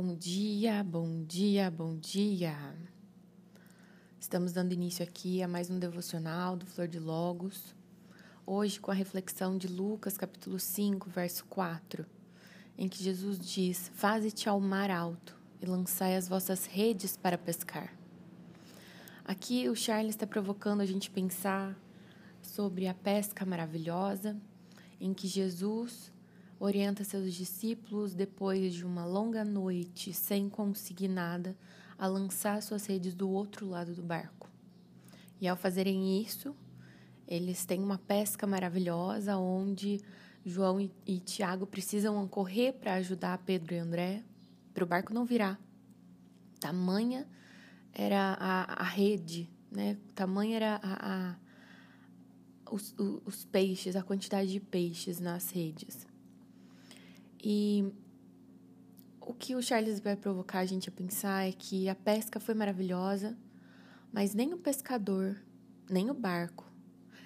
Bom dia, bom dia, bom dia. Estamos dando início aqui a mais um devocional do Flor de Logos. Hoje com a reflexão de Lucas, capítulo 5, verso 4, em que Jesus diz: Faze-te ao mar alto e lançai as vossas redes para pescar. Aqui o Charles está provocando a gente pensar sobre a pesca maravilhosa, em que Jesus orienta seus discípulos, depois de uma longa noite sem conseguir nada, a lançar suas redes do outro lado do barco. E ao fazerem isso, eles têm uma pesca maravilhosa onde João e, e Tiago precisam correr para ajudar Pedro e André para o barco não virar. Tamanha era a, a rede, né? Tamanha era a, a os, os peixes, a quantidade de peixes nas redes. E o que o Charles vai provocar a gente a pensar é que a pesca foi maravilhosa, mas nem o pescador, nem o barco,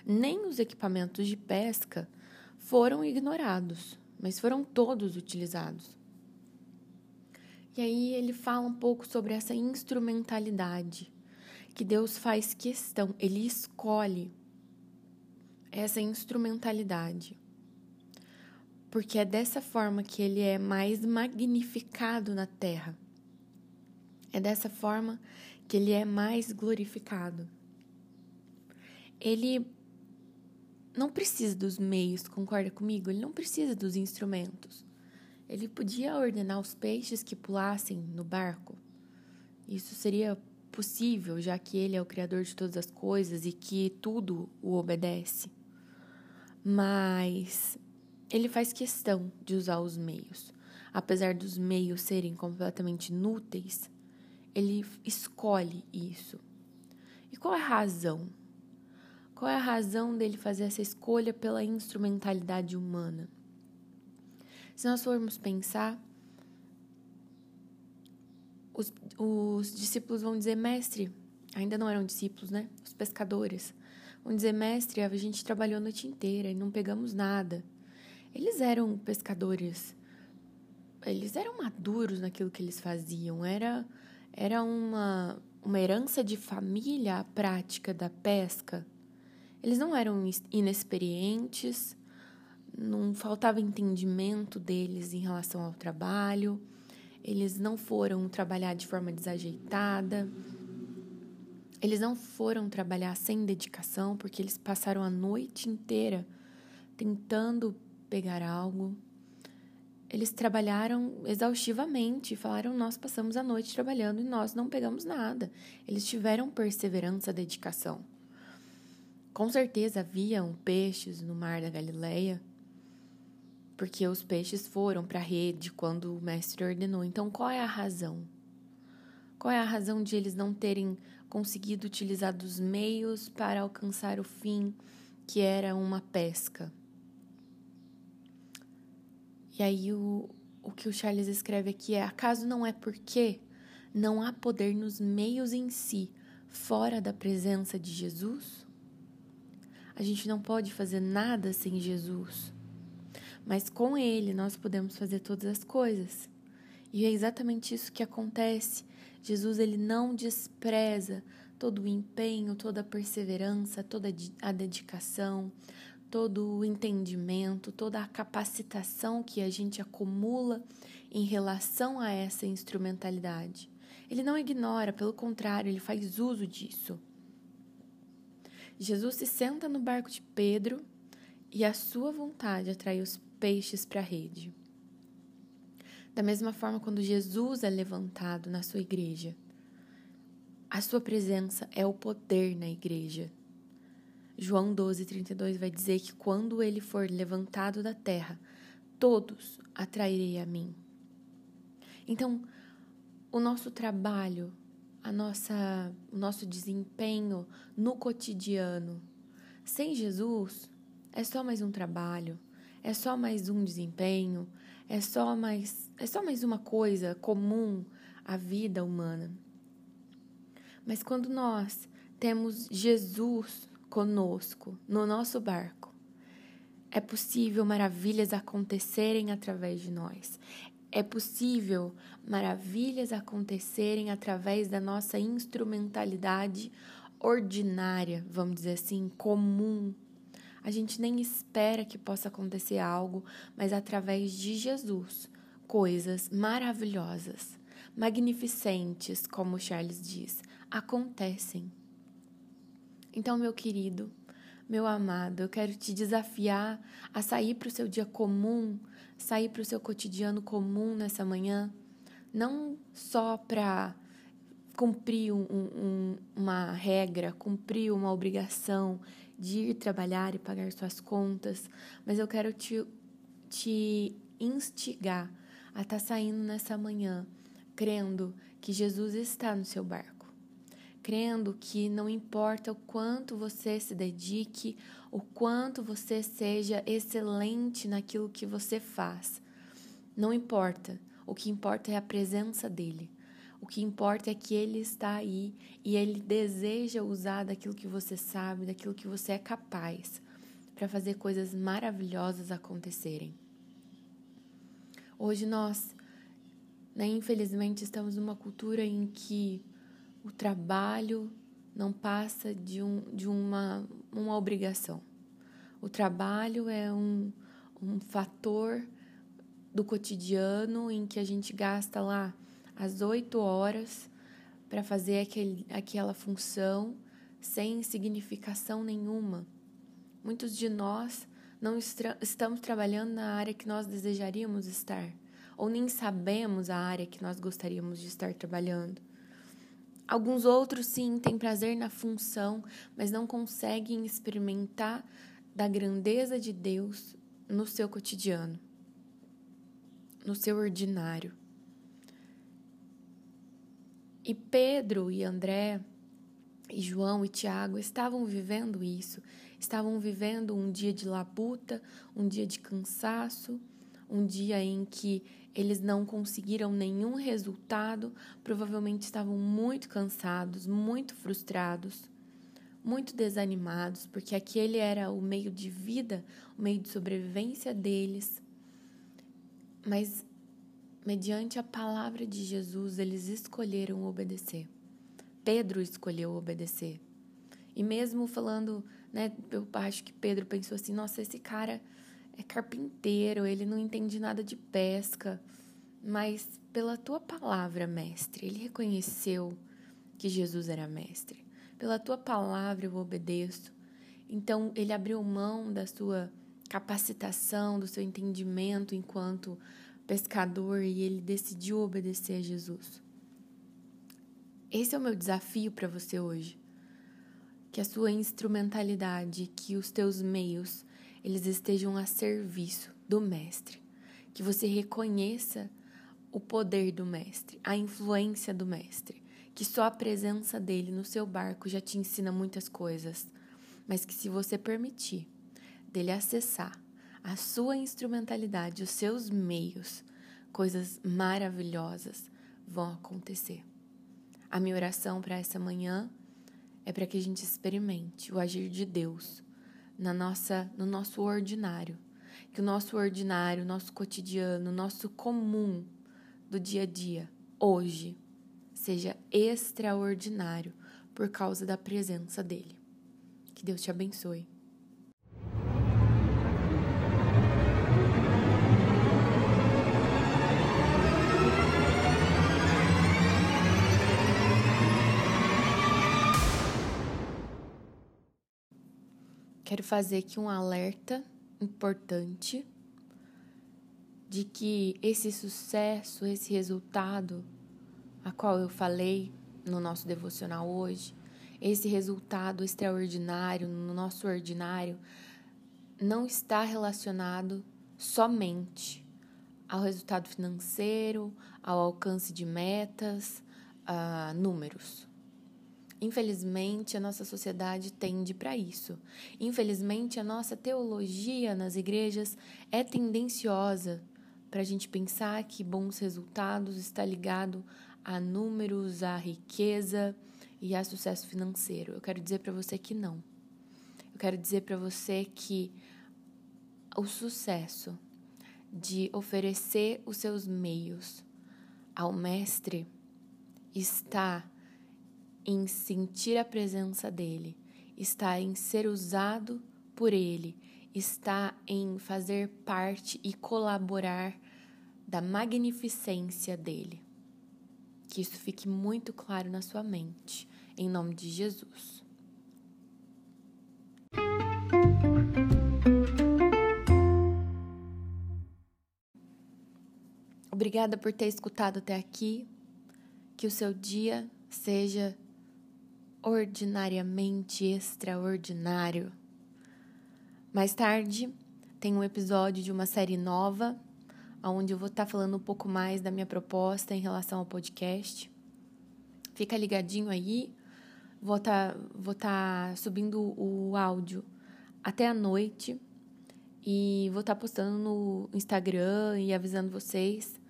nem os equipamentos de pesca foram ignorados, mas foram todos utilizados. E aí ele fala um pouco sobre essa instrumentalidade que Deus faz questão, ele escolhe essa instrumentalidade porque é dessa forma que ele é mais magnificado na terra. É dessa forma que ele é mais glorificado. Ele não precisa dos meios, concorda comigo? Ele não precisa dos instrumentos. Ele podia ordenar os peixes que pulassem no barco. Isso seria possível, já que ele é o criador de todas as coisas e que tudo o obedece. Mas ele faz questão de usar os meios. Apesar dos meios serem completamente inúteis, ele escolhe isso. E qual é a razão? Qual é a razão dele fazer essa escolha pela instrumentalidade humana? Se nós formos pensar, os, os discípulos vão dizer, mestre, ainda não eram discípulos, né? Os pescadores vão dizer, mestre, a gente trabalhou a noite inteira e não pegamos nada. Eles eram pescadores, eles eram maduros naquilo que eles faziam, era, era uma, uma herança de família a prática da pesca. Eles não eram inexperientes, não faltava entendimento deles em relação ao trabalho, eles não foram trabalhar de forma desajeitada, eles não foram trabalhar sem dedicação, porque eles passaram a noite inteira tentando pegar algo. Eles trabalharam exaustivamente, falaram: Nós passamos a noite trabalhando e nós não pegamos nada. Eles tiveram perseverança, dedicação. Com certeza haviam peixes no mar da Galileia, porque os peixes foram para a rede quando o mestre ordenou. Então, qual é a razão? Qual é a razão de eles não terem conseguido utilizar dos meios para alcançar o fim, que era uma pesca? E aí o, o que o Charles escreve aqui é: acaso não é porque não há poder nos meios em si, fora da presença de Jesus? A gente não pode fazer nada sem Jesus. Mas com Ele nós podemos fazer todas as coisas. E é exatamente isso que acontece. Jesus ele não despreza todo o empenho, toda a perseverança, toda a dedicação, todo o entendimento, toda a capacitação que a gente acumula em relação a essa instrumentalidade. Ele não ignora, pelo contrário, ele faz uso disso. Jesus se senta no barco de Pedro e a sua vontade atrai os peixes para a rede. Da mesma forma, quando Jesus é levantado na sua igreja, a sua presença é o poder na igreja. João 12, 32 vai dizer que quando ele for levantado da terra, todos atrairei a mim. Então, o nosso trabalho, a nossa, o nosso desempenho no cotidiano, sem Jesus, é só mais um trabalho, é só mais um desempenho, é só mais, é só mais uma coisa comum à vida humana. Mas quando nós temos Jesus conosco, no nosso barco. É possível maravilhas acontecerem através de nós. É possível maravilhas acontecerem através da nossa instrumentalidade ordinária, vamos dizer assim, comum. A gente nem espera que possa acontecer algo, mas através de Jesus, coisas maravilhosas, magnificentes, como Charles diz, acontecem. Então, meu querido, meu amado, eu quero te desafiar a sair para o seu dia comum sair para o seu cotidiano comum nessa manhã, não só para cumprir um, um, uma regra, cumprir uma obrigação de ir trabalhar e pagar suas contas, mas eu quero te, te instigar a estar tá saindo nessa manhã crendo que Jesus está no seu barco, crendo que não importa o quanto você se dedique o quanto você seja excelente naquilo que você faz. Não importa. O que importa é a presença dele. O que importa é que ele está aí e ele deseja usar daquilo que você sabe, daquilo que você é capaz, para fazer coisas maravilhosas acontecerem. Hoje nós, né, infelizmente, estamos numa cultura em que o trabalho não passa de, um, de uma, uma obrigação. O trabalho é um, um fator do cotidiano em que a gente gasta lá as oito horas para fazer aquele, aquela função sem significação nenhuma. Muitos de nós não estamos trabalhando na área que nós desejaríamos estar, ou nem sabemos a área que nós gostaríamos de estar trabalhando. Alguns outros, sim, têm prazer na função, mas não conseguem experimentar da grandeza de Deus no seu cotidiano, no seu ordinário. E Pedro e André, e João e Tiago estavam vivendo isso, estavam vivendo um dia de labuta, um dia de cansaço, um dia em que eles não conseguiram nenhum resultado, provavelmente estavam muito cansados, muito frustrados, muito desanimados, porque aquele era o meio de vida, o meio de sobrevivência deles. Mas, mediante a palavra de Jesus, eles escolheram obedecer. Pedro escolheu obedecer. E mesmo falando, né, eu acho que Pedro pensou assim: nossa, esse cara é carpinteiro, ele não entende nada de pesca, mas pela tua palavra, mestre, ele reconheceu que Jesus era mestre. Pela tua palavra eu obedeço. Então ele abriu mão da sua capacitação, do seu entendimento enquanto pescador e ele decidiu obedecer a Jesus. Esse é o meu desafio para você hoje. Que a sua instrumentalidade, que os teus meios eles estejam a serviço do Mestre. Que você reconheça o poder do Mestre, a influência do Mestre. Que só a presença dele no seu barco já te ensina muitas coisas. Mas que se você permitir dele acessar a sua instrumentalidade, os seus meios, coisas maravilhosas vão acontecer. A minha oração para essa manhã é para que a gente experimente o agir de Deus na nossa, no nosso ordinário. Que o nosso ordinário, nosso cotidiano, nosso comum do dia a dia, hoje, seja extraordinário por causa da presença dele. Que Deus te abençoe. Quero fazer aqui um alerta importante de que esse sucesso, esse resultado a qual eu falei no nosso devocional hoje, esse resultado extraordinário no nosso ordinário não está relacionado somente ao resultado financeiro, ao alcance de metas, a números. Infelizmente, a nossa sociedade tende para isso. Infelizmente, a nossa teologia nas igrejas é tendenciosa para a gente pensar que bons resultados está ligado a números, a riqueza e a sucesso financeiro. Eu quero dizer para você que não. Eu quero dizer para você que o sucesso de oferecer os seus meios ao Mestre está em sentir a presença dele, está em ser usado por ele, está em fazer parte e colaborar da magnificência dele. Que isso fique muito claro na sua mente, em nome de Jesus. Obrigada por ter escutado até aqui. Que o seu dia seja ordinariamente extraordinário. Mais tarde, tem um episódio de uma série nova, onde eu vou estar falando um pouco mais da minha proposta em relação ao podcast. Fica ligadinho aí. Vou estar vou tá subindo o áudio até a noite e vou estar postando no Instagram e avisando vocês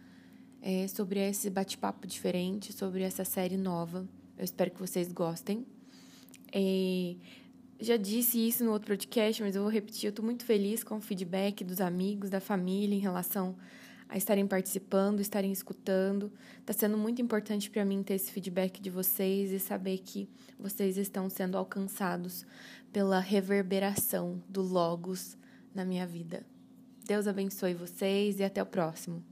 é, sobre esse bate-papo diferente, sobre essa série nova. Eu espero que vocês gostem. É, já disse isso no outro podcast, mas eu vou repetir. Eu estou muito feliz com o feedback dos amigos, da família em relação a estarem participando, estarem escutando. Está sendo muito importante para mim ter esse feedback de vocês e saber que vocês estão sendo alcançados pela reverberação do Logos na minha vida. Deus abençoe vocês e até o próximo.